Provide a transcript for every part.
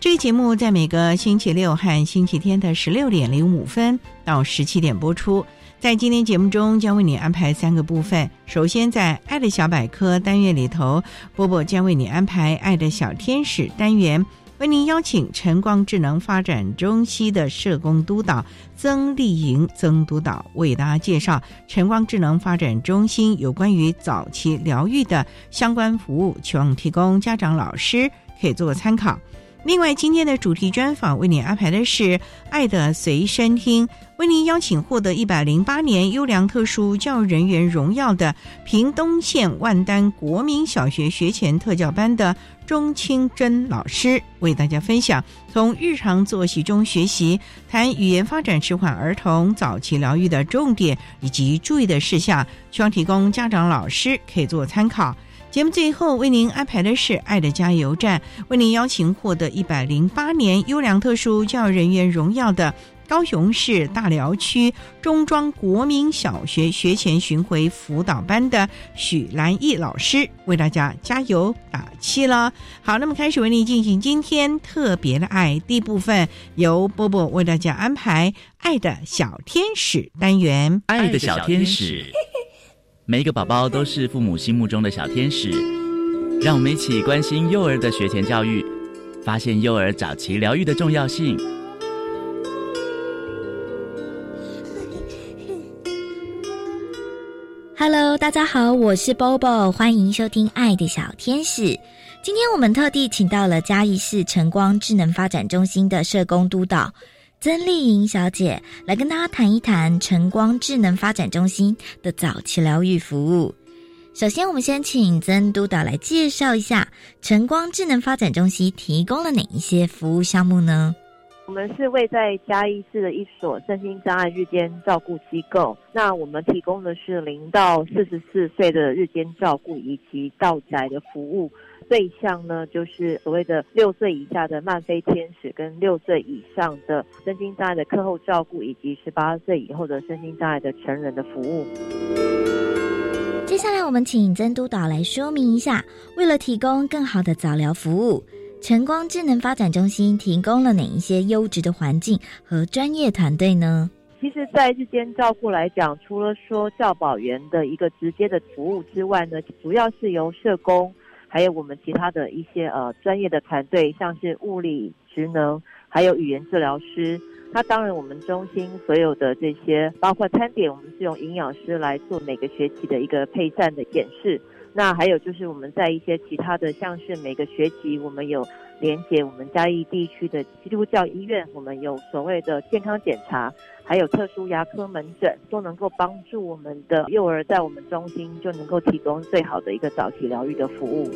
这个节目在每个星期六和星期天的十六点零五分到十七点播出。在今天节目中，将为你安排三个部分。首先，在“爱的小百科”单元里头，波波将为你安排“爱的小天使”单元，为您邀请晨光智能发展中心的社工督导曾丽莹曾督导为大家介绍晨光智能发展中心有关于早期疗愈的相关服务，希望提供家长、老师可以做个参考。另外，今天的主题专访为您安排的是《爱的随身听》，为您邀请获得一百零八年优良特殊教育人员荣耀的屏东县万丹国民小学学前特教班的钟清珍老师，为大家分享从日常作息中学习，谈语言发展迟缓儿童早期疗愈的重点以及注意的事项，希望提供家长、老师可以做参考。节目最后为您安排的是“爱的加油站”，为您邀请获得一百零八年优良特殊教育人员荣耀的高雄市大寮区中庄国民小学学前巡回辅导班的许兰义老师，为大家加油打气了。好，那么开始为您进行今天特别的爱第一部分，由波波为大家安排“爱的小天使”单元，“爱的小天使”。每一个宝宝都是父母心目中的小天使，让我们一起关心幼儿的学前教育，发现幼儿早期疗愈的重要性。Hello，大家好，我是 Bobo，欢迎收听《爱的小天使》。今天我们特地请到了嘉义市晨光智能发展中心的社工督导。曾丽莹小姐来跟大家谈一谈晨光智能发展中心的早期疗愈服务。首先，我们先请曾督导来介绍一下晨光智能发展中心提供了哪一些服务项目呢？我们是位在嘉义市的一所身心障碍日间照顾机构。那我们提供的是零到四十四岁的日间照顾以及到宅的服务。对象呢，就是所谓的六岁以下的慢飞天使，跟六岁以上的身心障碍的课后照顾，以及十八岁以后的身心障碍的成人的服务。接下来，我们请曾督导来说明一下，为了提供更好的早疗服务，晨光智能发展中心提供了哪一些优质的环境和专业团队呢？其实，在日间照顾来讲，除了说教保员的一个直接的服务之外呢，主要是由社工。还有我们其他的一些呃专业的团队，像是物理职能，还有语言治疗师。那当然，我们中心所有的这些，包括餐点，我们是用营养师来做每个学期的一个配膳的演示。那还有就是我们在一些其他的，像是每个学期我们有连接我们嘉义地区的基督教医院，我们有所谓的健康检查，还有特殊牙科门诊，都能够帮助我们的幼儿在我们中心就能够提供最好的一个早期疗愈的服务。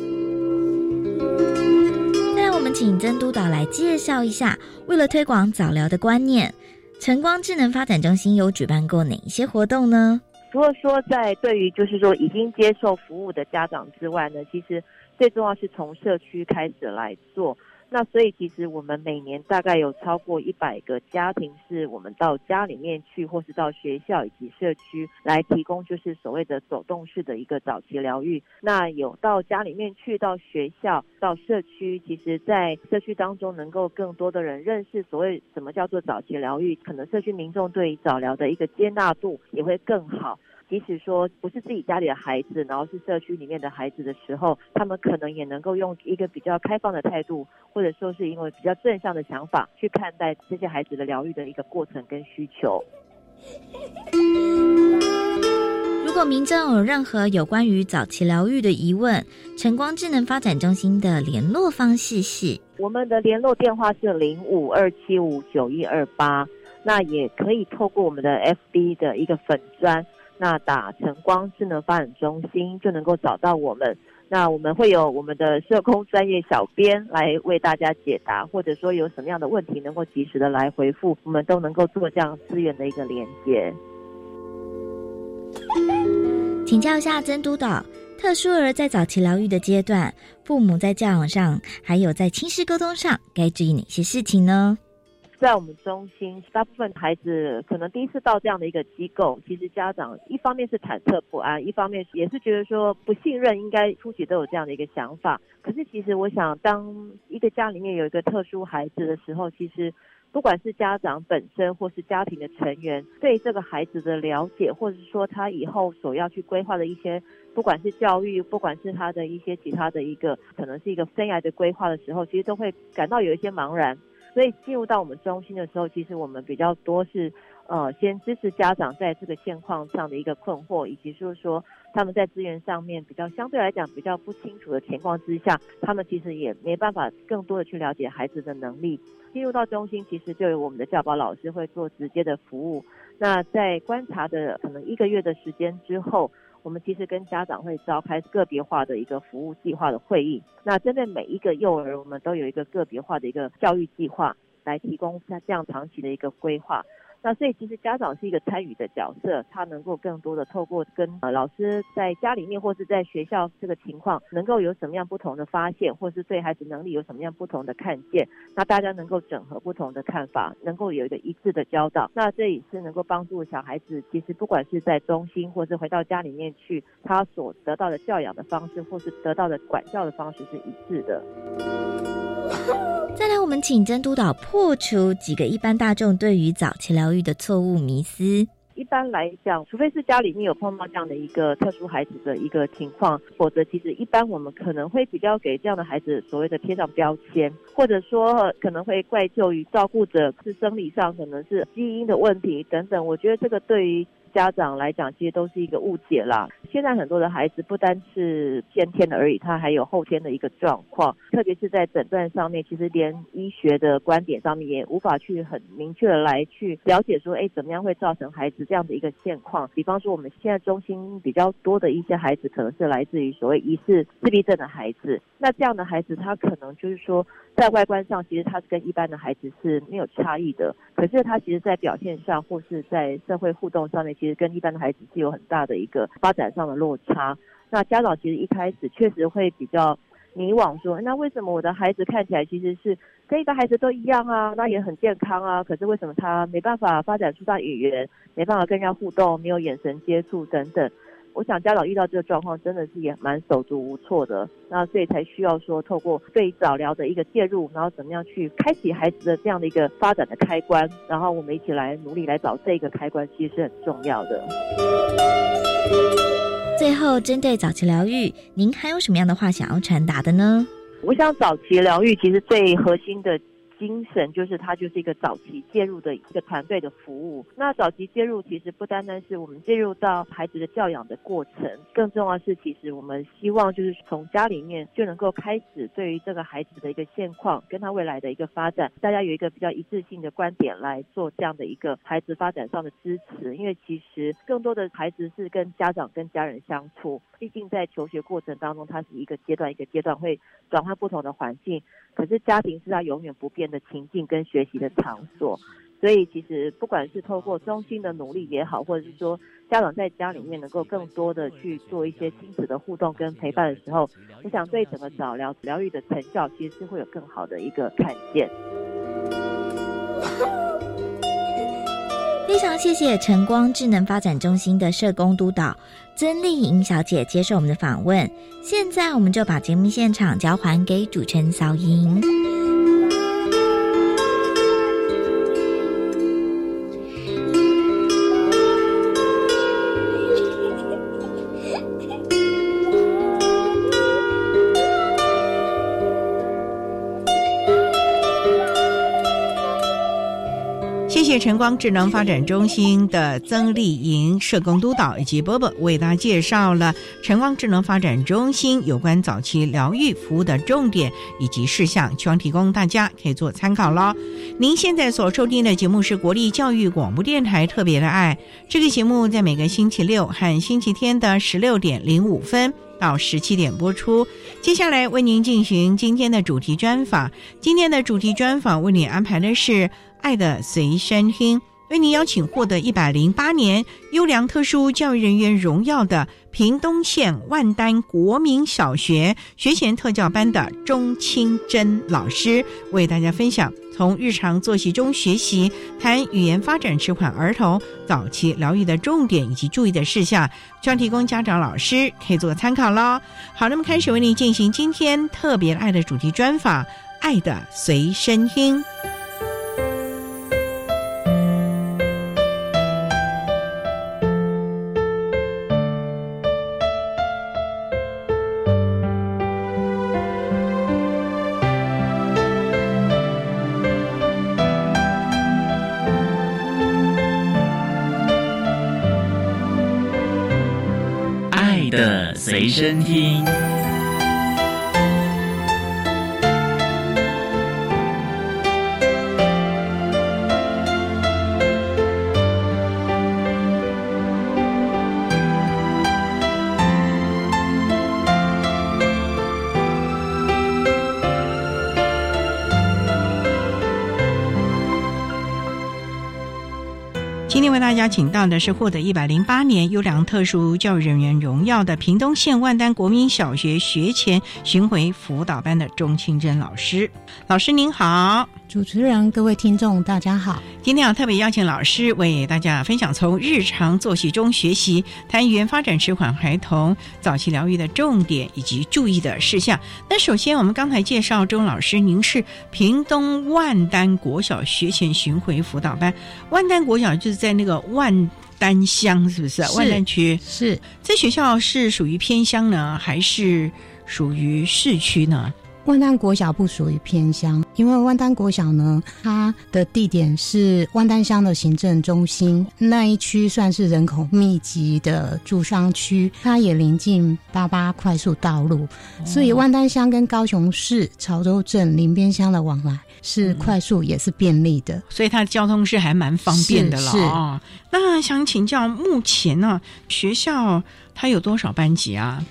再来，我们请曾督导来介绍一下，为了推广早疗的观念，晨光智能发展中心有举办过哪一些活动呢？除了说在对于就是说已经接受服务的家长之外呢，其实最重要是从社区开始来做。那所以其实我们每年大概有超过一百个家庭，是我们到家里面去，或是到学校以及社区来提供，就是所谓的走动式的一个早期疗愈。那有到家里面去，到学校、到社区，其实，在社区当中能够更多的人认识所谓什么叫做早期疗愈，可能社区民众对于早疗的一个接纳度也会更好。即使说不是自己家里的孩子，然后是社区里面的孩子的时候，他们可能也能够用一个比较开放的态度，或者说是因为比较正向的想法去看待这些孩子的疗愈的一个过程跟需求。如果民众有任何有关于早期疗愈的疑问，晨光智能发展中心的联络方式是：我们的联络电话是零五二七五九一二八，那也可以透过我们的 FB 的一个粉砖。那打晨光智能发展中心就能够找到我们。那我们会有我们的社工专业小编来为大家解答，或者说有什么样的问题能够及时的来回复，我们都能够做这样资源的一个连接。请教一下曾督导，特殊儿在早期疗愈的阶段，父母在教养上还有在亲师沟通上该注意哪些事情呢？在我们中心，大部分孩子可能第一次到这样的一个机构，其实家长一方面是忐忑不安，一方面也是觉得说不信任，应该初期都有这样的一个想法。可是其实我想，当一个家里面有一个特殊孩子的时候，其实不管是家长本身或是家庭的成员，对这个孩子的了解，或者是说他以后所要去规划的一些，不管是教育，不管是他的一些其他的一个，可能是一个生涯的规划的时候，其实都会感到有一些茫然。所以进入到我们中心的时候，其实我们比较多是，呃，先支持家长在这个现况上的一个困惑，以及就是说他们在资源上面比较相对来讲比较不清楚的情况之下，他们其实也没办法更多的去了解孩子的能力。进入到中心，其实就有我们的教保老师会做直接的服务。那在观察的可能一个月的时间之后。我们其实跟家长会召开个别化的一个服务计划的会议，那针对每一个幼儿，我们都有一个个别化的一个教育计划，来提供像这样长期的一个规划。那所以其实家长是一个参与的角色，他能够更多的透过跟呃老师在家里面或是在学校这个情况，能够有什么样不同的发现，或是对孩子能力有什么样不同的看见，那大家能够整合不同的看法，能够有一个一致的教导，那这也是能够帮助小孩子，其实不管是在中心或是回到家里面去，他所得到的教养的方式或是得到的管教的方式是一致的。再来，我们请曾督导破除几个一般大众对于早期疗愈的错误迷思。一般来讲，除非是家里面有碰到这样的一个特殊孩子的一个情况，否则其实一般我们可能会比较给这样的孩子所谓的贴上标签，或者说可能会怪罪于照顾者是生理上可能是基因的问题等等。我觉得这个对于。家长来讲，其实都是一个误解啦。现在很多的孩子不单是先天的而已，他还有后天的一个状况。特别是在诊断上面，其实连医学的观点上面也无法去很明确的来去了解说，哎，怎么样会造成孩子这样的一个现况？比方说，我们现在中心比较多的一些孩子，可能是来自于所谓疑似自闭症的孩子。那这样的孩子，他可能就是说，在外观上其实他是跟一般的孩子是没有差异的，可是他其实在表现上或是在社会互动上面，其实跟一般的孩子是有很大的一个发展上的落差。那家长其实一开始确实会比较迷惘，说那为什么我的孩子看起来其实是跟一个孩子都一样啊？那也很健康啊，可是为什么他没办法发展出他语言，没办法跟人家互动，没有眼神接触等等？我想家长遇到这个状况，真的是也蛮手足无措的。那所以才需要说，透过对早疗的一个介入，然后怎么样去开启孩子的这样的一个发展的开关，然后我们一起来努力来找这个开关，其实是很重要的。最后，针对早期疗愈，您还有什么样的话想要传达的呢？我想早期疗愈其实最核心的。精神就是它就是一个早期介入的一个团队的服务。那早期介入其实不单单是我们介入到孩子的教养的过程，更重要是其实我们希望就是从家里面就能够开始对于这个孩子的一个现况跟他未来的一个发展，大家有一个比较一致性的观点来做这样的一个孩子发展。上的支持。因为其实更多的孩子是跟家长跟家人相处，毕竟在求学过程当中，他是一个阶段一个阶段会转换不同的环境，可是家庭是他永远不变。的情境跟学习的场所，所以其实不管是透过中心的努力也好，或者是说家长在家里面能够更多的去做一些亲子的互动跟陪伴的时候，我想对整个早疗疗愈的成效其实是会有更好的一个看见。非常谢谢晨光智能发展中心的社工督导曾丽莹小姐接受我们的访问。现在我们就把节目现场交还给主持人小莹。晨光智能发展中心的曾丽莹社工督导以及波波为大家介绍了晨光智能发展中心有关早期疗愈服务的重点以及事项，希望提供大家可以做参考喽。您现在所收听的节目是国立教育广播电台特别的爱，这个节目在每个星期六和星期天的十六点零五分到十七点播出。接下来为您进行今天的主题专访，今天的主题专访为您安排的是。爱的随身听，为您邀请获得一百零八年优良特殊教育人员荣耀的屏东县万丹国民小学学前特教班的钟清珍老师，为大家分享从日常作息中学习，谈语言发展迟缓儿童早期疗愈的重点以及注意的事项，希望提供家长老师可以做参考喽。好，那么开始为您进行今天特别爱的主题专访，爱的随身听。随身听。为大家请到的是获得一百零八年优良特殊教育人员荣耀的屏东县万丹国民小学学前巡回辅导班的钟清珍老师。老师您好。主持人、各位听众，大家好！今天要特别邀请老师为大家分享从日常作息中学习，谈语言发展迟缓孩童早期疗愈的重点以及注意的事项。那首先，我们刚才介绍钟老师，您是屏东万丹国小学前巡回辅导班。万丹国小就是在那个万丹乡，是不是？万丹区是。这学校是属于偏乡呢，还是属于市区呢？万丹国小不属于偏乡，因为万丹国小呢，它的地点是万丹乡的行政中心那一区，算是人口密集的住商区，它也临近八八快速道路，所以万丹乡跟高雄市潮州镇林边乡的往来是快速也是便利的，所以它的交通是还蛮方便的了啊。那想请教，目前呢学校它有多少班级啊？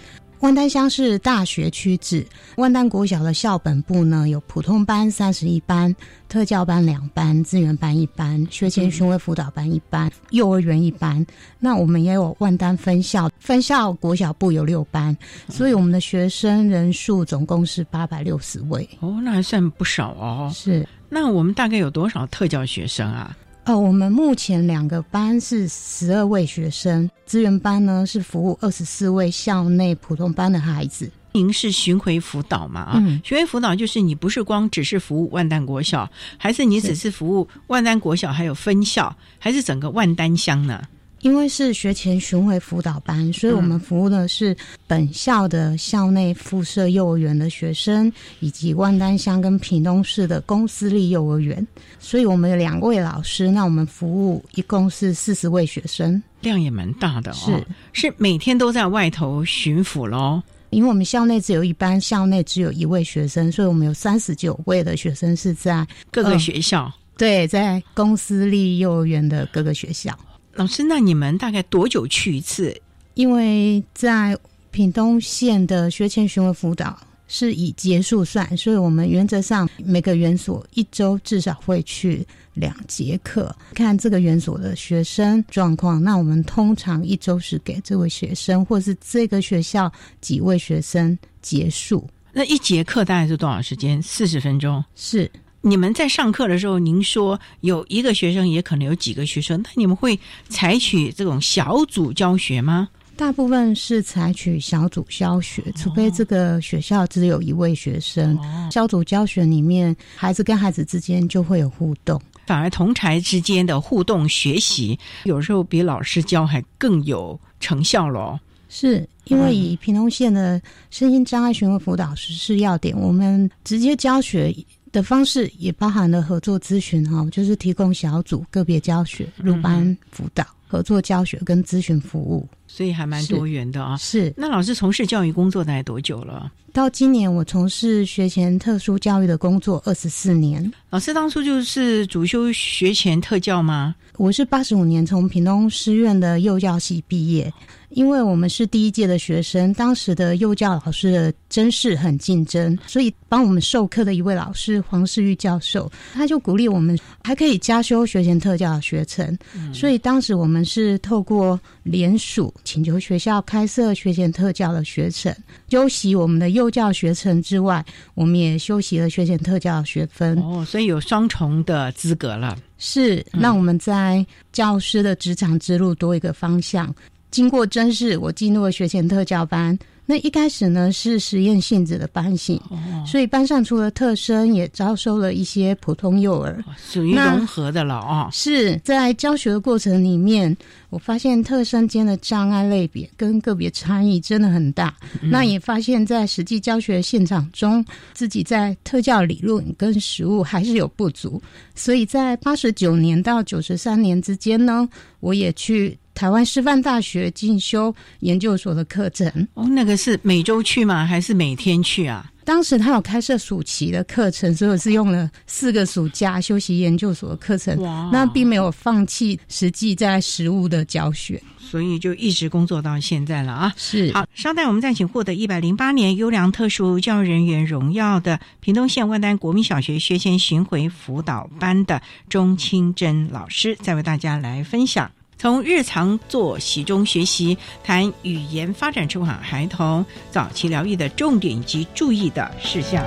万丹乡是大学区制，万丹国小的校本部呢有普通班三十一班、特教班两班、资源班一班、学前巡回辅导班一班、幼儿园一班。那我们也有万丹分校，分校国小部有六班，所以我们的学生人数总共是八百六十位。哦，那还算不少哦。是，那我们大概有多少特教学生啊？哦，我们目前两个班是十二位学生，资源班呢是服务二十四位校内普通班的孩子。您是巡回辅导嘛？啊，巡回辅导就是你不是光只是服务万丹国小，还是你只是服务万丹国小，还有分校，还是整个万丹乡呢？因为是学前巡回辅导班，所以我们服务的是本校的校内附设幼儿园的学生，以及万丹乡跟屏东市的公私立幼儿园。所以我们有两位老师，那我们服务一共是四十位学生，量也蛮大的哦。是是每天都在外头巡抚喽。因为我们校内只有一班，校内只有一位学生，所以我们有三十九位的学生是在各个学校。对，在公私立幼儿园的各个学校。老师，那你们大概多久去一次？因为在屏东县的学前巡回辅导是以结束算，所以我们原则上每个园所一周至少会去两节课，看这个园所的学生状况。那我们通常一周是给这位学生或是这个学校几位学生结束。那一节课大概是多少时间？四十分钟。是你们在上课的时候，您说有一个学生，也可能有几个学生，那你们会采取这种小组教学吗？大部分是采取小组教学，除非这个学校只有一位学生。小组教学里面，孩子跟孩子之间就会有互动，反而同才之间的互动学习，有时候比老师教还更有成效咯。是因为以屏东县的身心障碍巡回辅导实施要点，我们直接教学的方式也包含了合作咨询哈，就是提供小组个别教学、入班辅导、合作教学跟咨询服务。所以还蛮多元的啊。是，那老师从事教育工作大概多久了？到今年我从事学前特殊教育的工作二十四年。老师当初就是主修学前特教吗？我是八十五年从屏东师院的幼教系毕业。因为我们是第一届的学生，当时的幼教老师的真是很竞争，所以帮我们授课的一位老师黄世玉教授，他就鼓励我们还可以加修学前特教的学程。所以当时我们是透过联署请求学校开设学前特教的学程，修习我们的幼教学程之外，我们也修习了学前特教的学分。哦，所以有双重的资格了，是让我们在教师的职场之路多一个方向。经过甄试，我进入了学前特教班。那一开始呢是实验性质的班型，所以班上除了特生，也招收了一些普通幼儿，属于融合的了啊。是在教学的过程里面，我发现特生间的障碍类别跟个别差异真的很大。那也发现，在实际教学现场中，自己在特教理论跟实务还是有不足。所以在八十九年到九十三年之间呢，我也去。台湾师范大学进修研究所的课程哦，那个是每周去吗？还是每天去啊？当时他有开设暑期的课程，所以我是用了四个暑假修习研究所的课程。哇，那并没有放弃实际在实物的教学，所以就一直工作到现在了啊。是好，稍待，我们再请获得一百零八年优良特殊教育人员荣耀的屏东县万丹国民小学学前巡回辅导班的钟清珍老师，再为大家来分享。从日常作息中学习，谈语言发展迟缓孩童早期疗愈的重点及注意的事项。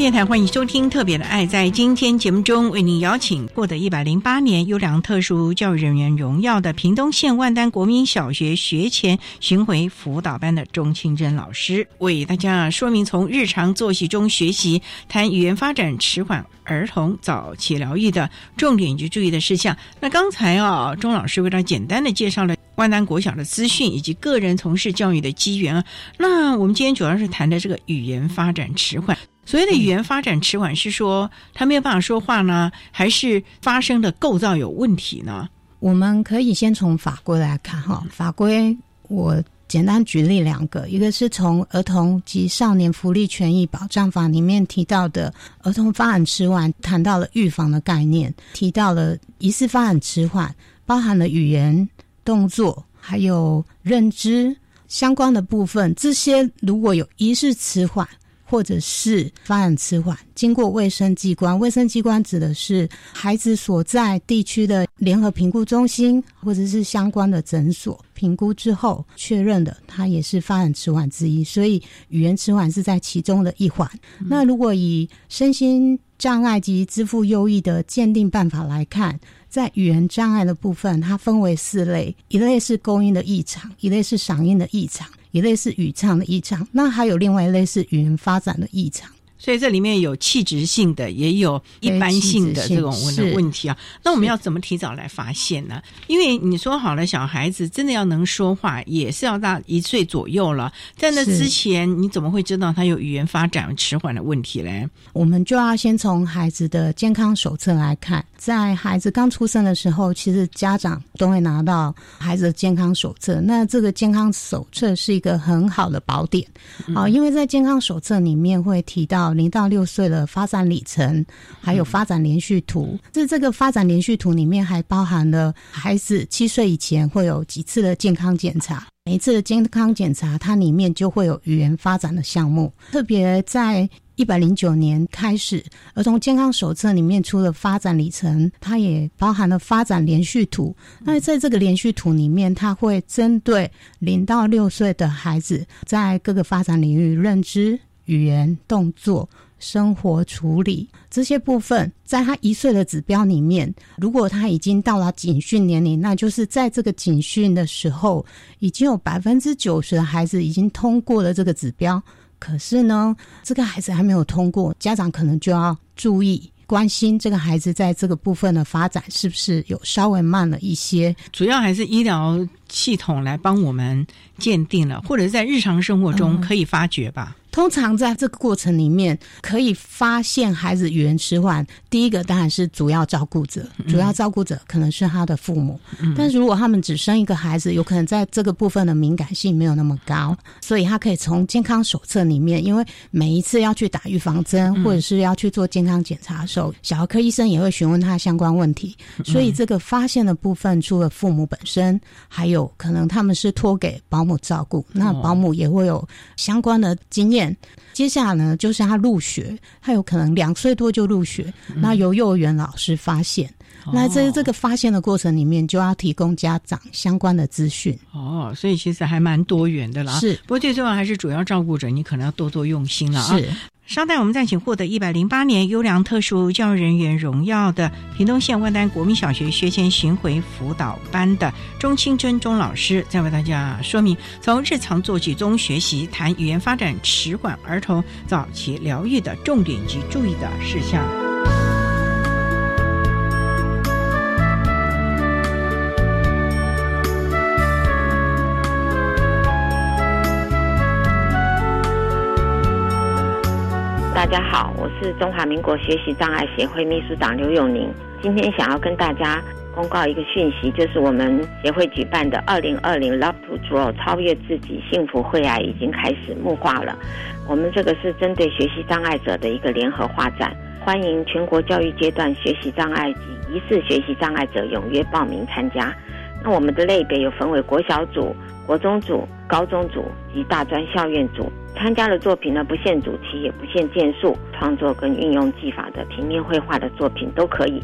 电台欢迎收听《特别的爱》。在今天节目中，为您邀请获得一百零八年优良特殊教育人员荣耀的屏东县万丹国民小学学前巡回辅导班的钟清珍老师，为大家说明从日常作息中学习，谈语言发展迟缓儿童早期疗愈的重点以及注意的事项。那刚才啊，钟老师为大家简单的介绍了万丹国小的资讯以及个人从事教育的机缘啊。那我们今天主要是谈的这个语言发展迟缓。所谓的语言发展迟缓，是说他没有办法说话呢，还是发声的构造有问题呢？我们可以先从法规来看哈，法规我简单举例两个，一个是从《儿童及少年福利权益保障法》里面提到的儿童发展迟缓，谈到了预防的概念，提到了疑似发展迟缓，包含了语言、动作还有认知相关的部分，这些如果有疑似迟缓。或者是发展迟缓，经过卫生机关，卫生机关指的是孩子所在地区的联合评估中心，或者是相关的诊所评估之后确认的，它也是发展迟缓之一。所以语言迟缓是在其中的一环。那如果以身心障碍及支付优异的鉴定办法来看，在语言障碍的部分，它分为四类：一类是勾音的异常，一类是嗓音的异常。一类是语唱的异常，那还有另外一类是语言发展的异常。所以这里面有气质性的，也有一般性的这种问问题啊。那我们要怎么提早来发现呢？因为你说好了，小孩子真的要能说话，也是要到一岁左右了。在那之前，你怎么会知道他有语言发展迟缓的问题嘞？我们就要先从孩子的健康手册来看。在孩子刚出生的时候，其实家长都会拿到孩子的健康手册。那这个健康手册是一个很好的宝典啊，因为在健康手册里面会提到零到六岁的发展里程，还有发展连续图。这这个发展连续图里面还包含了孩子七岁以前会有几次的健康检查，每一次的健康检查它里面就会有语言发展的项目，特别在。一百零九年开始，儿童健康手册里面出了发展里程，它也包含了发展连续图。那在这个连续图里面，它会针对零到六岁的孩子，在各个发展领域，认知、语言、动作、生活处理这些部分，在他一岁的指标里面，如果他已经到了警训年龄，那就是在这个警训的时候，已经有百分之九十的孩子已经通过了这个指标。可是呢，这个孩子还没有通过，家长可能就要注意关心这个孩子在这个部分的发展是不是有稍微慢了一些。主要还是医疗系统来帮我们鉴定了，或者在日常生活中可以发觉吧。通常在这个过程里面，可以发现孩子语言迟缓。第一个当然是主要照顾者，主要照顾者可能是他的父母。但是如果他们只生一个孩子，有可能在这个部分的敏感性没有那么高，所以他可以从健康手册里面，因为每一次要去打预防针或者是要去做健康检查的时候，小儿科医生也会询问他相关问题。所以这个发现的部分，除了父母本身，还有可能他们是托给保姆照顾，那保姆也会有相关的经验。接下来呢，就是他入学，他有可能两岁多就入学，那由幼儿园老师发现，那在这个发现的过程里面，就要提供家长相关的资讯。哦，所以其实还蛮多元的啦。是，不过最重要还是主要照顾者，你可能要多多用心了啊。稍待，我们再请获得一百零八年优良特殊教育人员荣耀的屏东县万丹国民小学学前巡回辅导班的钟清珍钟老师，再为大家说明从日常作息中学习谈语言发展迟缓儿童早期疗愈的重点及注意的事项。大家好，我是中华民国学习障碍协会秘书长刘永宁。今天想要跟大家公告一个讯息，就是我们协会举办的二零二零 Love to Grow 超越自己幸福会啊，已经开始募化了。我们这个是针对学习障碍者的一个联合画展，欢迎全国教育阶段学习障碍及疑似学习障碍者踊跃报名参加。那我们的类别有分为国小组、国中组、高中组及大专校院组。参加的作品呢，不限主题，也不限件数，创作跟运用技法的平面绘画的作品都可以。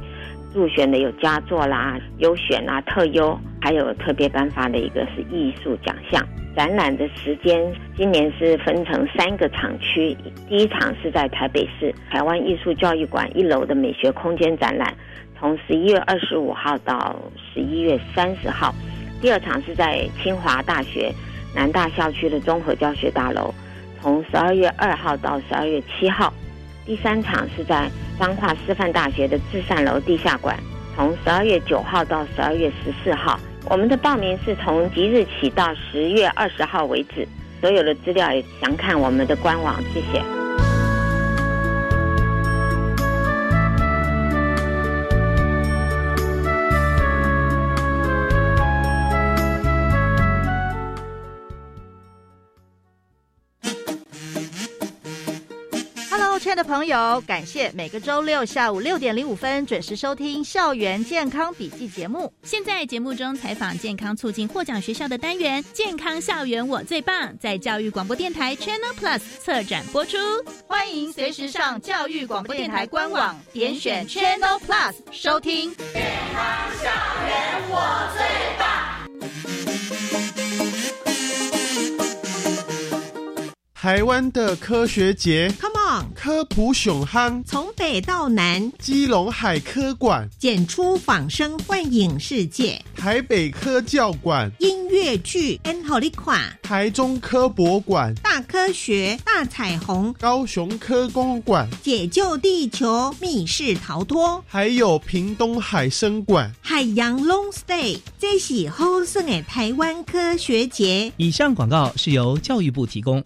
入选的有佳作啦、优选啦、特优，还有特别颁发的一个是艺术奖项。展览的时间今年是分成三个场区，第一场是在台北市台湾艺术教育馆一楼的美学空间展览，从十一月二十五号到十一月三十号；第二场是在清华大学南大校区的综合教学大楼，从十二月二号到十二月七号；第三场是在彰化师范大学的至善楼地下馆，从十二月九号到十二月十四号。我们的报名是从即日起到十月二十号为止，所有的资料也详看我们的官网。谢谢。的朋友，感谢每个周六下午六点零五分准时收听《校园健康笔记》节目。现在节目中采访健康促进获奖学校的单元《健康校园我最棒》，在教育广播电台 Channel Plus 侧展播出。欢迎随时上教育广播电台官网点选 Channel Plus 收听《健康校园我最棒》。台湾的科学节，Come 科普熊憨，从北到南，基隆海科馆，剪出仿生幻影世界，台北科教馆，音乐剧，N 好利款，台中科博馆，大科学，大彩虹，高雄科工馆，解救地球，密室逃脱，还有屏东海生馆，海洋 Long Stay，这是好盛的台湾科学节。以上广告是由教育部提供。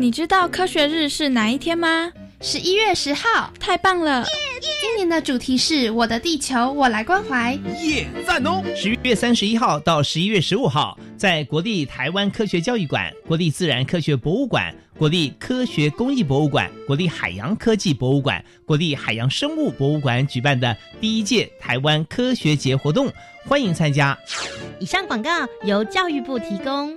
你知道科学日是哪一天吗？十一月十号，太棒了！今年的主题是我的地球，我来关怀。耶，赞哦！十一月三十一号到十一月十五号，在国立台湾科学教育馆、国立自然科学博物馆、国立科学工艺博物馆、国立海洋科技博物馆、国立海洋生物博物馆举办的第一届台湾科学节活动，欢迎参加。以上广告由教育部提供。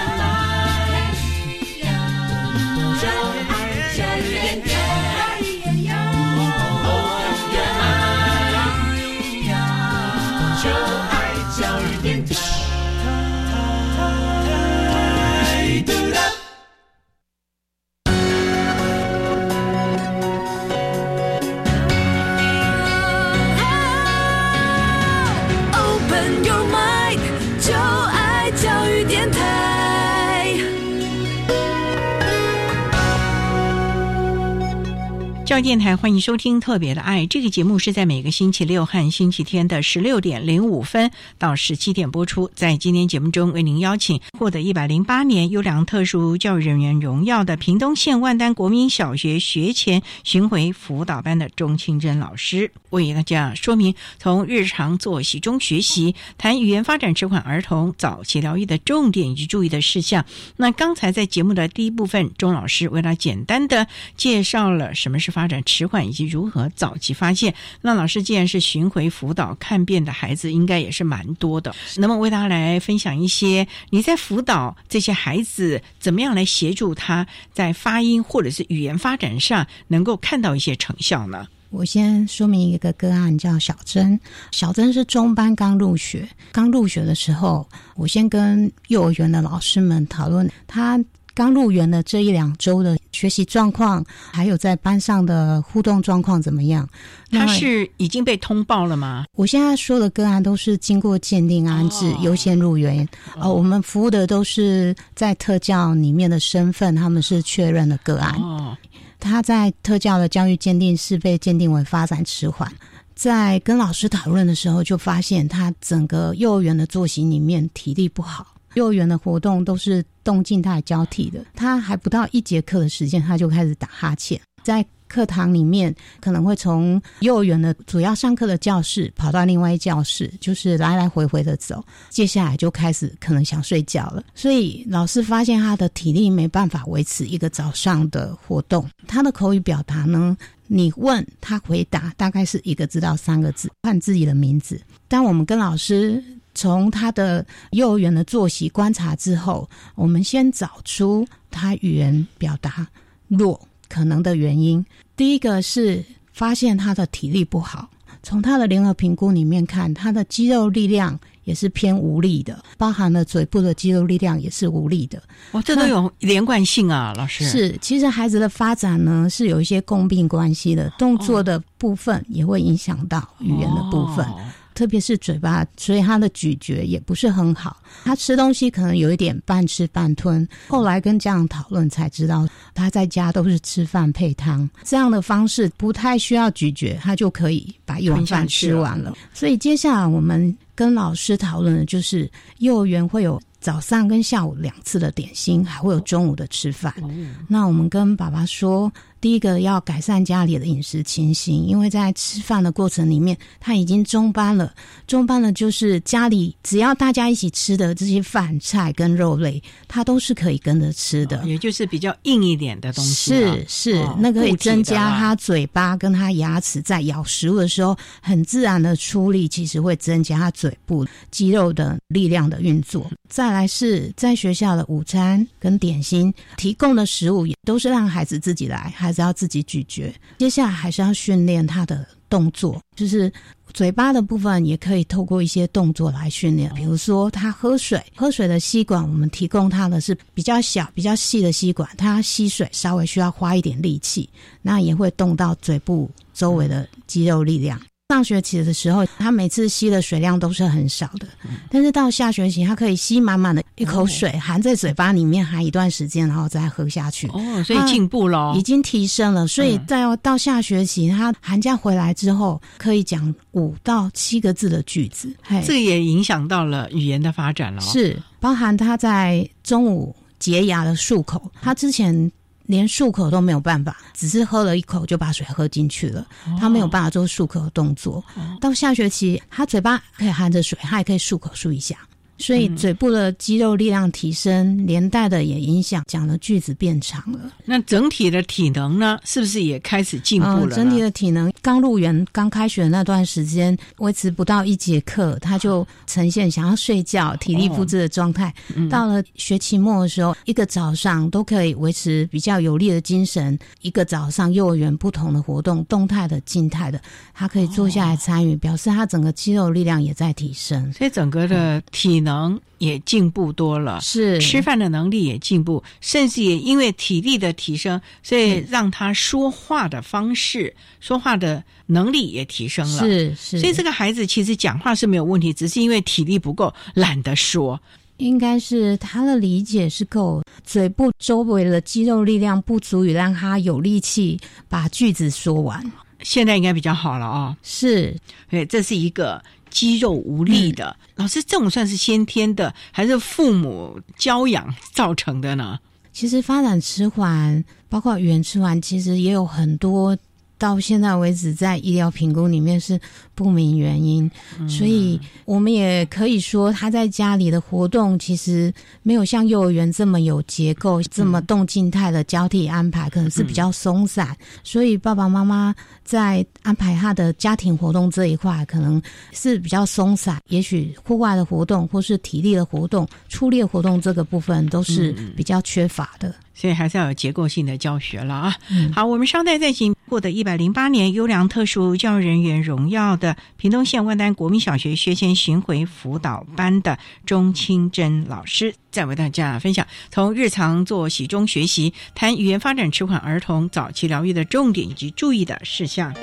电台欢迎收听《特别的爱》这个节目，是在每个星期六和星期天的十六点零五分到十七点播出。在今天节目中，为您邀请获得一百零八年优良特殊教育人员荣耀的屏东县万丹国民小学学前巡回辅导班的钟清珍老师，为大家说明从日常作息中学习，谈语言发展迟缓儿童早期疗愈的重点以及注意的事项。那刚才在节目的第一部分，钟老师为他简单的介绍了什么是发。迟缓以及如何早期发现。那老师既然是巡回辅导看遍的孩子，应该也是蛮多的。那么为大家来分享一些你在辅导这些孩子，怎么样来协助他在发音或者是语言发展上能够看到一些成效呢？我先说明一个个案，叫小珍。小珍是中班刚入学，刚入学的时候，我先跟幼儿园的老师们讨论他。刚入园的这一两周的学习状况，还有在班上的互动状况怎么样？他是已经被通报了吗？我现在说的个案都是经过鉴定安置优先入园。哦，我们服务的都是在特教里面的身份，他们是确认的个案。哦，他在特教的教育鉴定是被鉴定为发展迟缓，在跟老师讨论的时候，就发现他整个幼儿园的作息里面体力不好。幼儿园的活动都是动静态交替的，他还不到一节课的时间，他就开始打哈欠。在课堂里面，可能会从幼儿园的主要上课的教室跑到另外一教室，就是来来回回的走。接下来就开始可能想睡觉了，所以老师发现他的体力没办法维持一个早上的活动。他的口语表达呢，你问他回答大概是一个字到三个字，喊自己的名字。当我们跟老师。从他的幼儿园的作息观察之后，我们先找出他语言表达弱可能的原因。第一个是发现他的体力不好，从他的联合评估里面看，他的肌肉力量也是偏无力的，包含了嘴部的肌肉力量也是无力的。哇，这都有连贯性啊，老师。是，其实孩子的发展呢是有一些共病关系的，动作的部分也会影响到语言的部分。特别是嘴巴，所以他的咀嚼也不是很好。他吃东西可能有一点半吃半吞。后来跟家长讨论才知道，他在家都是吃饭配汤，这样的方式不太需要咀嚼，他就可以把一碗饭吃完了。所以接下来我们跟老师讨论的就是，幼儿园会有早上跟下午两次的点心，还会有中午的吃饭。那我们跟爸爸说。第一个要改善家里的饮食情形，因为在吃饭的过程里面，他已经中班了。中班了就是家里只要大家一起吃的这些饭菜跟肉类，他都是可以跟着吃的，也就是比较硬一点的东西。是是，那可以增加他嘴巴跟他牙齿在咬食物的时候很自然的出力，其实会增加他嘴部肌肉的力量的运作。再来是在学校的午餐跟点心提供的食物，也都是让孩子自己来，还是要自己咀嚼。接下来还是要训练他的动作，就是嘴巴的部分也可以透过一些动作来训练。比如说他喝水，喝水的吸管我们提供他的是比较小、比较细的吸管，他吸水稍微需要花一点力气，那也会动到嘴部周围的肌肉力量。上学期的时候，他每次吸的水量都是很少的，但是到下学期，他可以吸满满的一口水，含在嘴巴里面含一段时间，然后再喝下去。哦，所以进步了，已经提升了。所以在到下学期，他寒假回来之后，可以讲五到七个字的句子。这个也影响到了语言的发展了。是，包含他在中午洁牙的漱口，他之前。连漱口都没有办法，只是喝了一口就把水喝进去了。他没有办法做漱口的动作。到下学期，他嘴巴可以含着水，他也可以漱口漱一下。所以嘴部的肌肉力量提升，连带的也影响讲的句子变长了。那整体的体能呢，是不是也开始进步了？整体的体能，刚入园、刚开学那段时间，维持不到一节课，他就呈现想要睡觉、体力不支的状态。到了学期末的时候，一个早上都可以维持比较有力的精神。一个早上，幼儿园不同的活动，动态的、静态的，他可以坐下来参与，表示他整个肌肉力量也在提升。所以整个的体能。能也进步多了，是吃饭的能力也进步，甚至也因为体力的提升，所以让他说话的方式、说话的能力也提升了。是是，所以这个孩子其实讲话是没有问题，只是因为体力不够，懒得说。应该是他的理解是够，嘴部周围的肌肉力量不足以让他有力气把句子说完。现在应该比较好了啊，是，对，这是一个。肌肉无力的老师，这种算是先天的，还是父母教养造成的呢？其实发展迟缓，包括语言迟缓，其实也有很多。到现在为止，在医疗评估里面是不明原因，所以我们也可以说他在家里的活动其实没有像幼儿园这么有结构、这么动静态的交替安排，可能是比较松散。所以爸爸妈妈在安排他的家庭活动这一块，可能是比较松散。也许户外的活动或是体力的活动、出列活动这个部分都是比较缺乏的。所以还是要有结构性的教学了啊！好，我们稍待再请获得一百零八年优良特殊教育人员荣耀的屏东县万丹国民小学学前巡回辅导班的钟清珍老师，再为大家分享从日常作息中学习，谈语言发展迟缓儿童早期疗愈的重点以及注意的事项。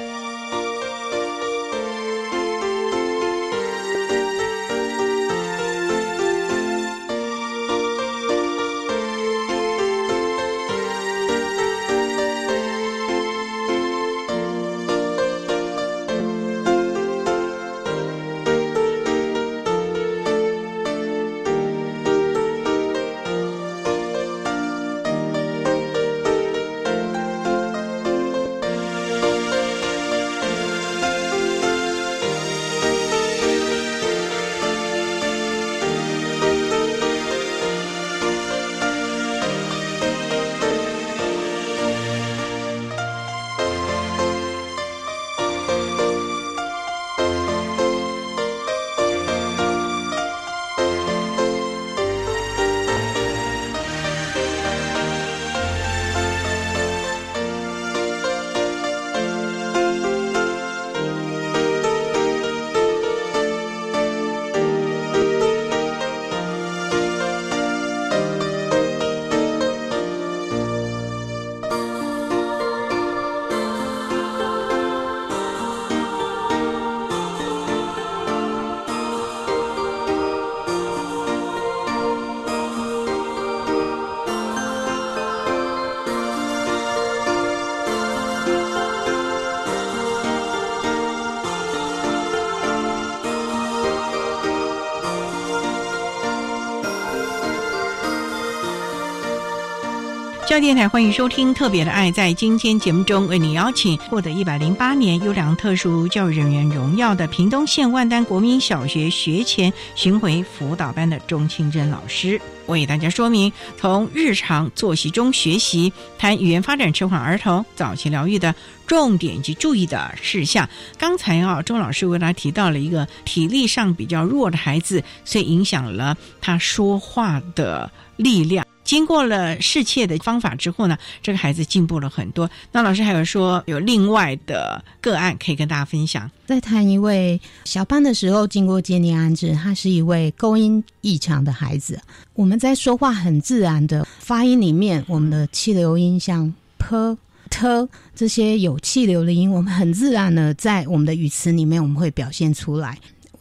教电台欢迎收听《特别的爱》。在今天节目中，为你邀请获得一百零八年优良特殊教育人员荣耀的屏东县万丹国民小学学前巡回辅导班的钟清珍老师，为大家说明从日常作息中学习，谈语言发展迟缓儿童早期疗愈的重点及注意的事项。刚才啊，钟老师为大家提到了一个体力上比较弱的孩子，所以影响了他说话的力量。经过了适切的方法之后呢，这个孩子进步了很多。那老师还有说有另外的个案可以跟大家分享。在谈一位小班的时候，经过建立安置，他是一位构音异常的孩子。我们在说话很自然的发音里面，我们的气流音像 p、t 这些有气流的音，我们很自然的在我们的语词里面我们会表现出来。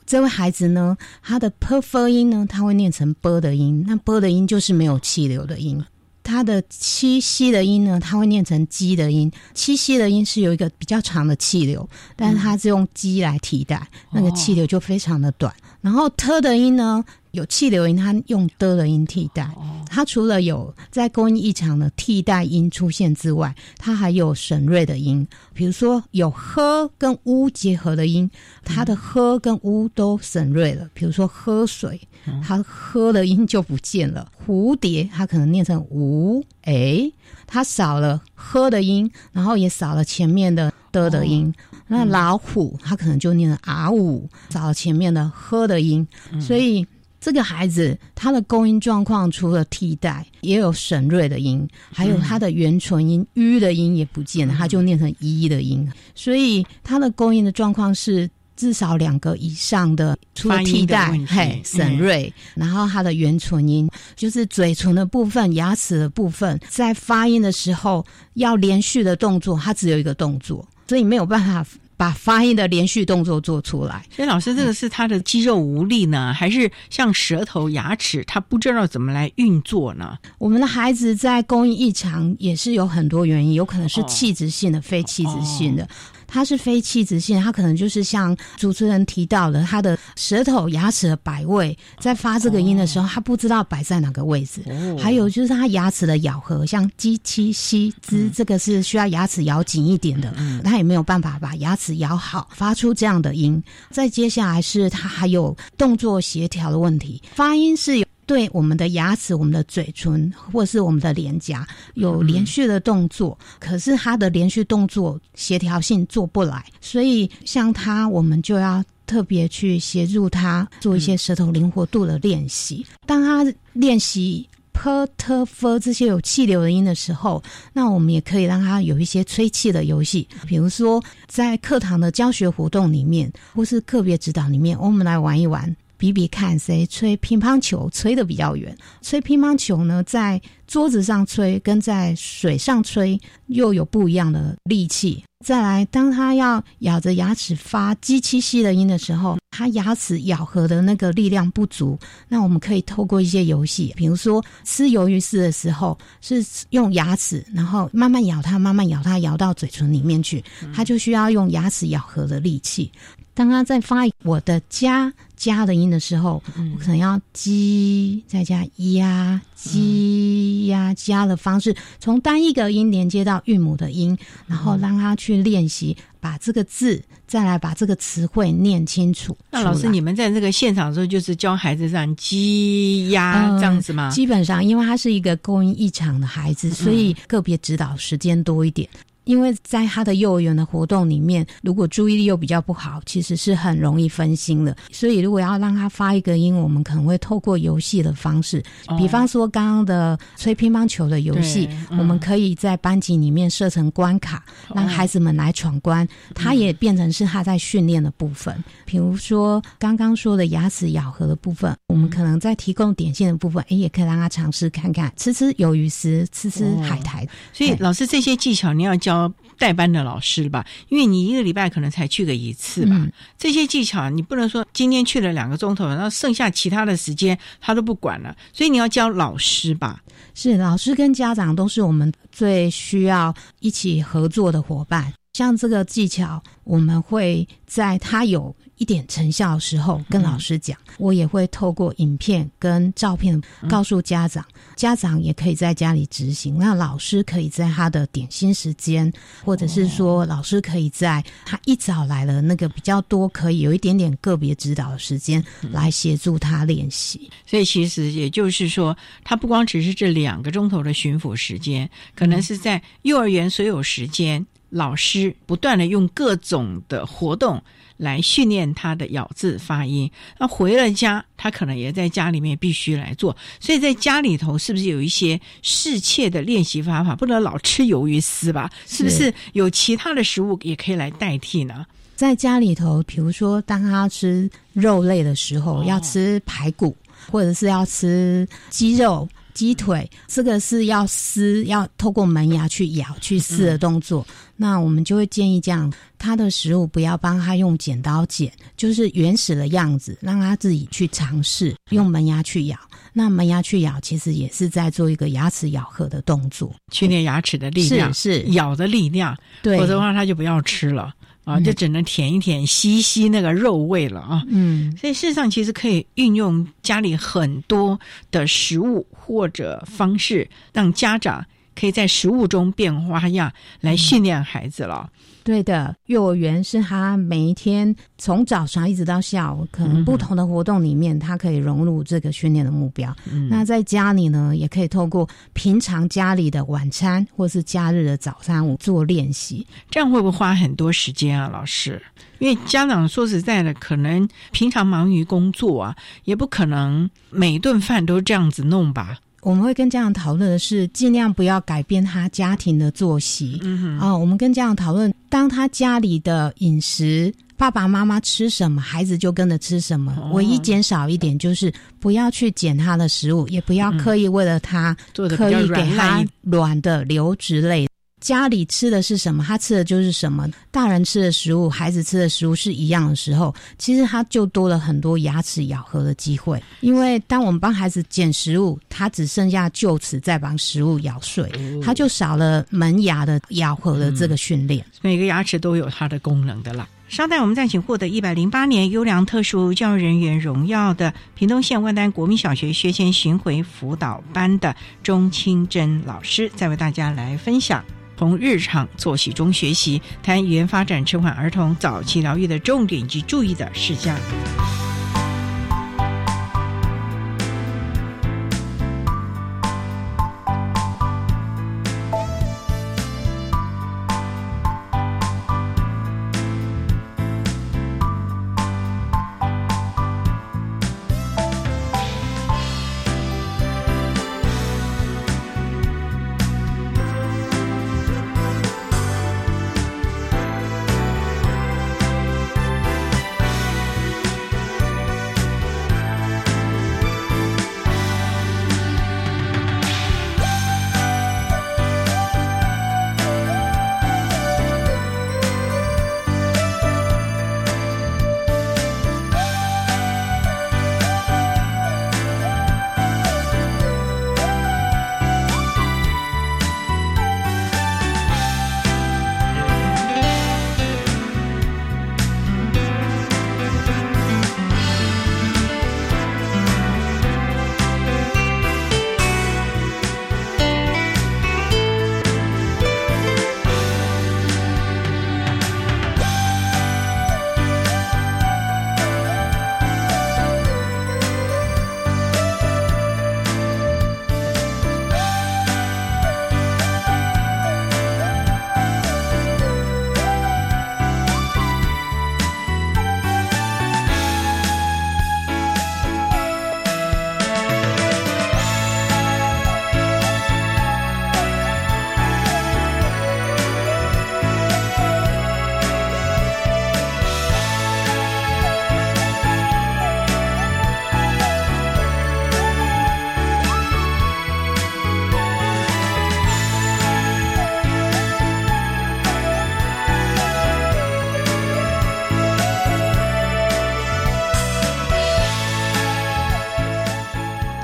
这位孩子呢，他的 p f 音呢，他会念成 b 的音，那 b 的音就是没有气流的音。他的七息的音呢，他会念成鸡的音。七息的音是有一个比较长的气流，但是它是用鸡来替代，那个气流就非常的短。然后 t 的音呢？有气流音，它用的的音替代。它除了有在高音异常的替代音出现之外，它还有省略的音。比如说有喝跟乌结合的音，它的喝跟乌都省略了。比如说喝水，它喝的音就不见了。蝴蝶，它可能念成无，哎，它少了喝的音，然后也少了前面的的的音。那老虎，它可能就念成啊五，少了前面的喝的音，所以。这个孩子他的构音状况除了替代，也有省略的音，还有他的元唇音 “u” 的音也不见了，他就念成“一”的音。所以他的勾音的状况是至少两个以上的，除了替代，嘿，省略，然后他的元唇音就是嘴唇的部分、牙齿的部分，在发音的时候要连续的动作，它只有一个动作，所以没有办法。把发音的连续动作做出来，所以老师，这个是他的肌肉无力呢，还是像舌头、牙齿，他不知道怎么来运作呢？我们的孩子在供应异常也是有很多原因，有可能是器质性的、非器质性的。它是非气质性，它可能就是像主持人提到的，他的舌头、牙齿的摆位，在发这个音的时候，他不知道摆在哪个位置。还有就是他牙齿的咬合，像鸡、七、西、兹这个是需要牙齿咬紧一点的，他也没有办法把牙齿咬好，发出这样的音。再接下来是他还有动作协调的问题，发音是有。对我们的牙齿、我们的嘴唇，或是我们的脸颊有连续的动作，可是他的连续动作协调性做不来，所以像他，我们就要特别去协助他做一些舌头灵活度的练习。当他练习 p、t、f 这些有气流的音的时候，那我们也可以让他有一些吹气的游戏，比如说在课堂的教学活动里面，或是个别指导里面，我们来玩一玩。比比看谁吹乒乓球吹得比较远。吹乒乓球呢，在桌子上吹跟在水上吹又有不一样的力气。再来，当他要咬着牙齿发“鸡七吸”的音的时候，他牙齿咬合的那个力量不足。那我们可以透过一些游戏，比如说吃鱿鱼丝的时候，是用牙齿，然后慢慢咬它，慢慢咬它，咬到嘴唇里面去，他就需要用牙齿咬合的力气。当他在发我的家家的音的时候，我可能要鸡再加呀鸡呀加的方式，从单一个音连接到韵母的音，然后让他去练习，把这个字再来把这个词汇念清楚。那老师，你们在这个现场的时候，就是教孩子这样鸡呀这样子吗？基本上，因为他是一个构音异常的孩子，所以个别指导时间多一点。因为在他的幼儿园的活动里面，如果注意力又比较不好，其实是很容易分心的。所以，如果要让他发一个音，我们可能会透过游戏的方式，比方说刚刚的吹乒乓球的游戏，我们可以在班级里面设成关卡，让孩子们来闯关，他也变成是他在训练的部分。比如说刚刚说的牙齿咬合的部分，我们可能在提供点心的部分，哎，也可以让他尝试看看吃吃鱿鱼丝，吃吃海苔。所以，老师这些技巧你要教。代班的老师吧，因为你一个礼拜可能才去个一次吧。这些技巧你不能说今天去了两个钟头，然后剩下其他的时间他都不管了。所以你要教老师吧。是老师跟家长都是我们最需要一起合作的伙伴。像这个技巧，我们会在他有一点成效的时候跟老师讲，我也会透过影片跟照片告诉家长，家长也可以在家里执行。那老师可以在他的点心时间，或者是说老师可以在他一早来了那个比较多，可以有一点点个别指导的时间来协助他练习。所以其实也就是说，他不光只是这两个钟头的巡抚时间，可能是在幼儿园所有时间，老师不断的用各种的活动。来训练他的咬字发音。那回了家，他可能也在家里面必须来做。所以在家里头，是不是有一些适切的练习方法？不能老吃鱿鱼丝吧？是不是有其他的食物也可以来代替呢？在家里头，比如说当他吃肉类的时候，要吃排骨，或者是要吃鸡肉。鸡腿这个是要撕，要透过门牙去咬、去撕的动作。那我们就会建议这样，他的食物不要帮他用剪刀剪，就是原始的样子，让他自己去尝试用门牙去咬。那门牙去咬，其实也是在做一个牙齿咬合的动作，训练牙齿的力量，是咬的力量。对，否则的话他就不要吃了。啊，就只能舔一舔，吸一吸那个肉味了啊。嗯，所以事实上其实可以运用家里很多的食物或者方式，让家长可以在食物中变花样来训练孩子了。对的，幼儿园是他每一天从早上一直到下午，可能不同的活动里面，他可以融入这个训练的目标。那在家里呢，也可以透过平常家里的晚餐或是假日的早餐做练习。这样会不会花很多时间啊，老师？因为家长说实在的，可能平常忙于工作啊，也不可能每顿饭都这样子弄吧。我们会跟家长讨论的是，尽量不要改变他家庭的作息。嗯啊，我们跟家长讨论，当他家里的饮食，爸爸妈妈吃什么，孩子就跟着吃什么。唯一减少一点，就是不要去捡他的食物，也不要刻意为了他刻意给他软的流质类。家里吃的是什么，他吃的就是什么。大人吃的食物，孩子吃的食物是一样的时候，其实他就多了很多牙齿咬合的机会。因为当我们帮孩子捡食物，他只剩下就此再帮食物咬碎，他就少了门牙的咬合的这个训练。每个牙齿都有它的功能的啦。稍待，我们再请获得一百零八年优良特殊教育人员荣耀的屏东县万丹国民小学学前巡回辅导班的钟清珍老师，再为大家来分享。从日常作息中学习，谈语言发展迟缓儿童早期疗愈的重点及注意的事项。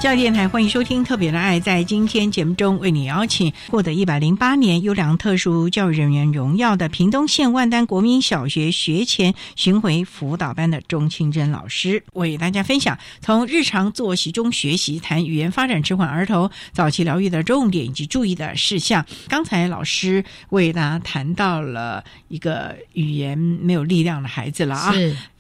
教育电台欢迎收听《特别的爱》。在今天节目中，为你邀请获得一百零八年优良特殊教育人员荣耀的屏东县万丹国民小学学前巡回辅导班的钟清珍老师，为大家分享从日常作息中学习，谈语言发展迟缓儿童早期疗愈的重点以及注意的事项。刚才老师为大家谈到了一个语言没有力量的孩子了啊，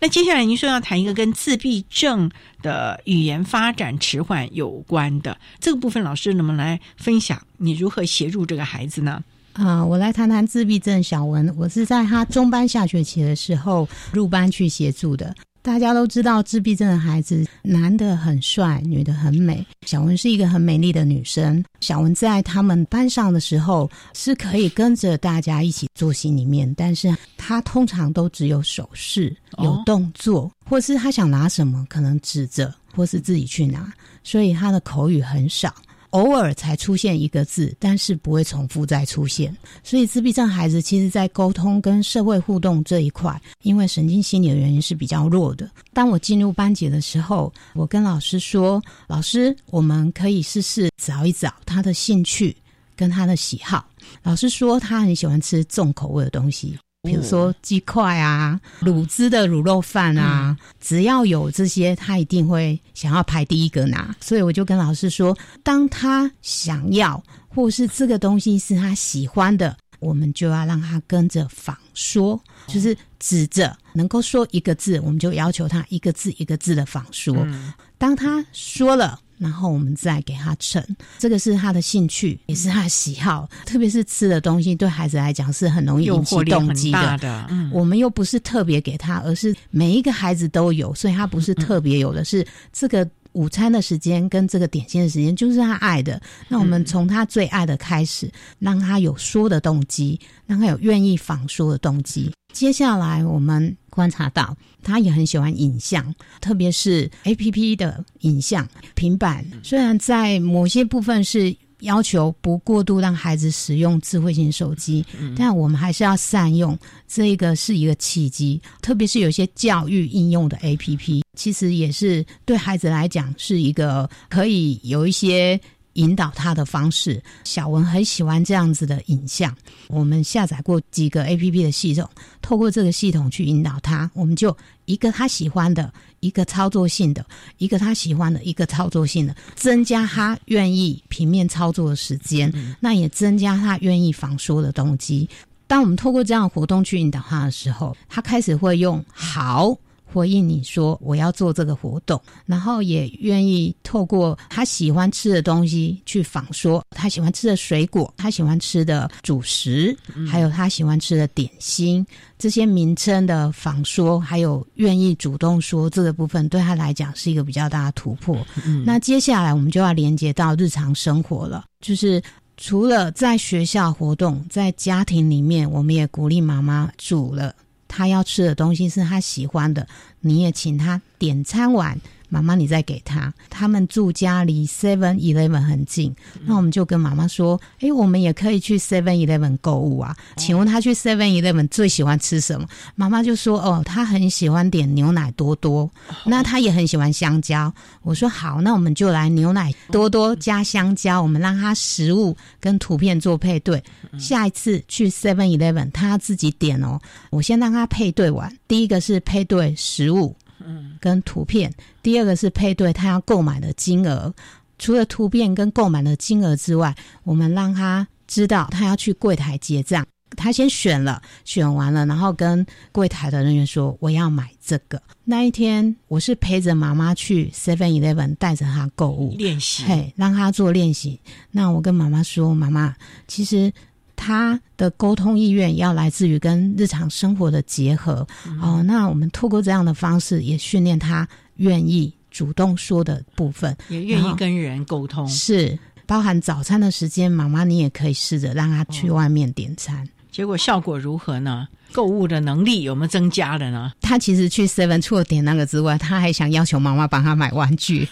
那接下来您说要谈一个跟自闭症的语言发展迟缓有关的这个部分，老师能不能来分享你如何协助这个孩子呢？啊，我来谈谈自闭症小文。我是在他中班下学期的时候入班去协助的。大家都知道，自闭症的孩子，男的很帅，女的很美。小文是一个很美丽的女生。小文在他们班上的时候，是可以跟着大家一起做心里面，但是她通常都只有手势、有动作，或是她想拿什么，可能指着，或是自己去拿，所以她的口语很少。偶尔才出现一个字，但是不会重复再出现。所以自闭症孩子其实，在沟通跟社会互动这一块，因为神经心理的原因是比较弱的。当我进入班级的时候，我跟老师说：“老师，我们可以试试找一找他的兴趣跟他的喜好。”老师说他很喜欢吃重口味的东西。比如说鸡块啊、卤汁的卤肉饭啊，只要有这些，他一定会想要排第一个拿。所以我就跟老师说，当他想要或是这个东西是他喜欢的，我们就要让他跟着仿说，就是指着能够说一个字，我们就要求他一个字一个字的仿说。当他说了。然后我们再给他称，这个是他的兴趣，也是他的喜好，特别是吃的东西，对孩子来讲是很容易引起动机的。嗯，我们又不是特别给他，而是每一个孩子都有，所以他不是特别有的是这个午餐的时间跟这个点心的时间，就是他爱的。那我们从他最爱的开始，让他有说的动机，让他有愿意仿说的动机。接下来我们观察到，他也很喜欢影像，特别是 A P P 的影像。平板虽然在某些部分是要求不过度让孩子使用智慧型手机，但我们还是要善用。这个是一个契机，特别是有些教育应用的 A P P，其实也是对孩子来讲是一个可以有一些。引导他的方式，小文很喜欢这样子的影像。我们下载过几个 A P P 的系统，透过这个系统去引导他。我们就一个他喜欢的，一个操作性的，一个他喜欢的，一个操作性的，增加他愿意平面操作的时间，那也增加他愿意仿说的动机。当我们透过这样的活动去引导他的时候，他开始会用好。回应你说我要做这个活动，然后也愿意透过他喜欢吃的东西去仿说他喜欢吃的水果，他喜欢吃的主食，还有他喜欢吃的点心这些名称的仿说，还有愿意主动说这个部分对他来讲是一个比较大的突破。那接下来我们就要连接到日常生活了，就是除了在学校活动，在家庭里面，我们也鼓励妈妈煮了。他要吃的东西是他喜欢的，你也请他点餐完。妈妈，你再给他。他们住家离 Seven Eleven 很近，那我们就跟妈妈说：“哎，我们也可以去 Seven Eleven 购物啊。”请问他去 Seven Eleven 最喜欢吃什么？妈妈就说：“哦，他很喜欢点牛奶多多，那他也很喜欢香蕉。”我说：“好，那我们就来牛奶多多加香蕉，我们让他食物跟图片做配对。下一次去 Seven Eleven，他自己点哦。我先让他配对完，第一个是配对食物。”嗯，跟图片，第二个是配对他要购买的金额。除了图片跟购买的金额之外，我们让他知道他要去柜台结账。他先选了，选完了，然后跟柜台的人员说：“我要买这个。”那一天，我是陪着妈妈去 Seven Eleven，带着他购物练习，嘿，让他做练习。那我跟妈妈说：“妈妈，其实。”他的沟通意愿要来自于跟日常生活的结合哦。那我们透过这样的方式，也训练他愿意主动说的部分，也愿意跟人沟通。是包含早餐的时间，妈妈你也可以试着让他去外面点餐。结果效果如何呢？购物的能力有没有增加了呢？他其实去 Seven 除了点那个之外，他还想要求妈妈帮他买玩具，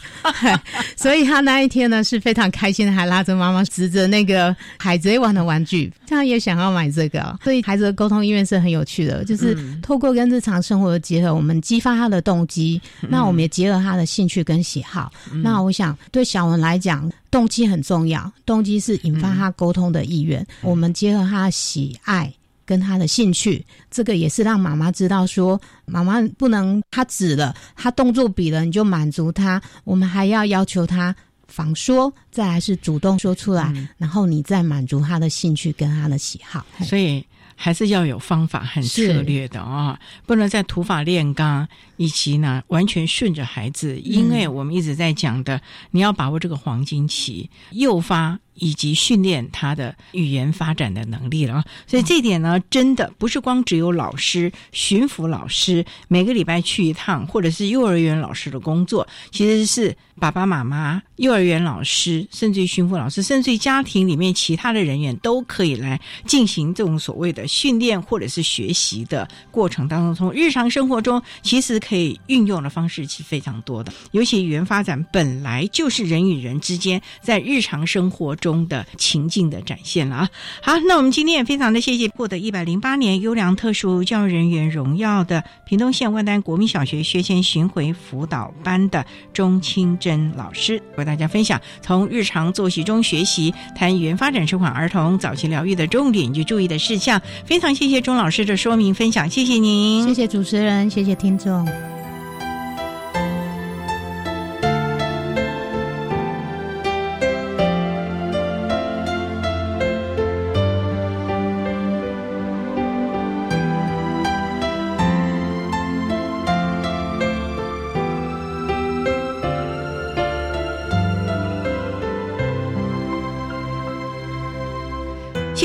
所以他那一天呢是非常开心的，还拉着妈妈指着那个海贼王的玩具，他也想要买这个。所以孩子的沟通意愿是很有趣的，就是透过跟日常生活的结合，我们激发他的动机，那我们也结合他的兴趣跟喜好。那我想对小文来讲，动机很重要，动机是引发他沟通的意愿。我们结合他的喜爱。跟他的兴趣，这个也是让妈妈知道说，妈妈不能他指了，他动作比了你就满足他，我们还要要求他仿说，再来是主动说出来，然后你再满足他的兴趣跟他的喜好。所以还是要有方法和策略的啊，不能在土法炼钢，以及呢完全顺着孩子，因为我们一直在讲的，你要把握这个黄金期，诱发。以及训练他的语言发展的能力了，所以这点呢，真的不是光只有老师、巡抚老师每个礼拜去一趟，或者是幼儿园老师的工作，其实是爸爸妈妈、幼儿园老师，甚至于巡抚老师，甚至于家庭里面其他的人员都可以来进行这种所谓的训练或者是学习的过程当中，从日常生活中其实可以运用的方式是非常多的。尤其语言发展本来就是人与人之间在日常生活中。的情境的展现了啊！好，那我们今天也非常的谢谢获得一百零八年优良特殊教育人员荣耀的屏东县万丹国民小学学前巡回辅导班的钟清珍老师，为大家分享从日常作息中学习谈语言发展迟缓儿童早期疗愈的重点及注意的事项。非常谢谢钟老师的说明分享，谢谢您，谢谢主持人，谢谢听众。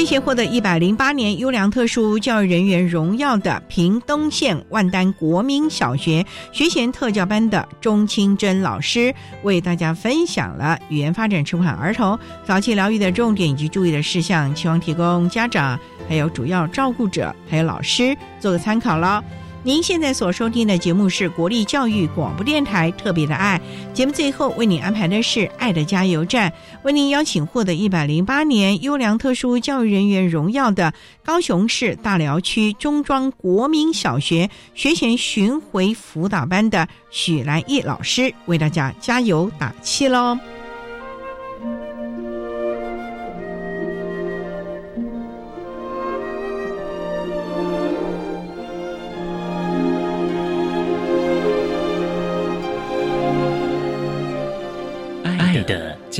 谢获得一百零八年优良特殊教育人员荣耀的屏东县万丹国民小学学前特教班的钟清珍老师，为大家分享了语言发展迟缓儿童早期疗愈的重点以及注意的事项，希望提供家长、还有主要照顾者、还有老师做个参考喽。您现在所收听的节目是国立教育广播电台特别的爱节目，最后为您安排的是爱的加油站，为您邀请获得一百零八年优良特殊教育人员荣耀的高雄市大寮区中庄国民小学学前巡回辅导班的许来义老师，为大家加油打气喽。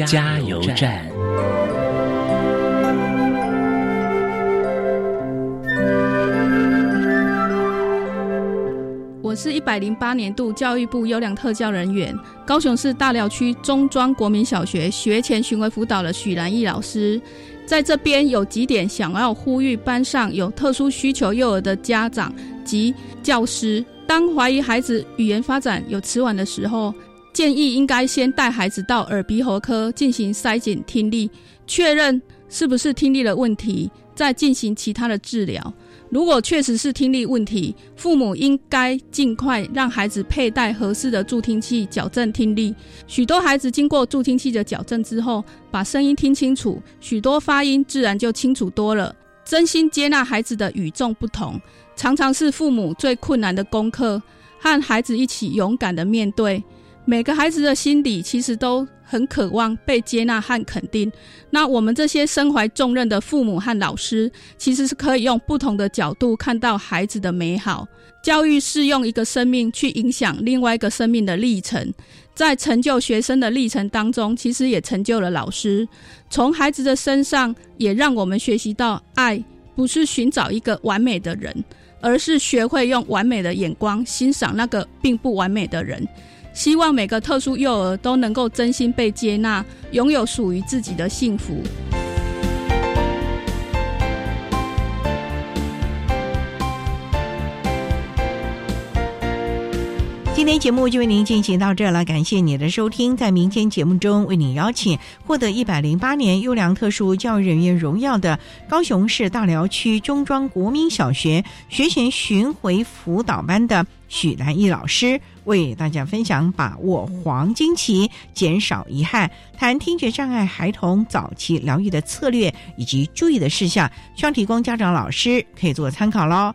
加油站。我是一百零八年度教育部优良特教人员，高雄市大寮区中庄国民小学学前巡回辅导的许兰义老师，在这边有几点想要呼吁班上有特殊需求幼儿的家长及教师，当怀疑孩子语言发展有迟缓的时候。建议应该先带孩子到耳鼻喉科进行筛检听力，确认是不是听力的问题，再进行其他的治疗。如果确实是听力问题，父母应该尽快让孩子佩戴合适的助听器矫正听力。许多孩子经过助听器的矫正之后，把声音听清楚，许多发音自然就清楚多了。真心接纳孩子的与众不同，常常是父母最困难的功课，和孩子一起勇敢的面对。每个孩子的心底其实都很渴望被接纳和肯定。那我们这些身怀重任的父母和老师，其实是可以用不同的角度看到孩子的美好。教育是用一个生命去影响另外一个生命的历程，在成就学生的历程当中，其实也成就了老师。从孩子的身上，也让我们学习到，爱不是寻找一个完美的人，而是学会用完美的眼光欣赏那个并不完美的人。希望每个特殊幼儿都能够真心被接纳，拥有属于自己的幸福。今天节目就为您进行到这了，感谢你的收听。在明天节目中，为您邀请获得一百零八年优良特殊教育人员荣耀的高雄市大寮区中庄国民小学学前巡回辅导班的许兰义老师，为大家分享把握黄金期，减少遗憾，谈听觉障碍孩童早期疗愈的策略以及注意的事项，希望提供家长老师可以做参考喽。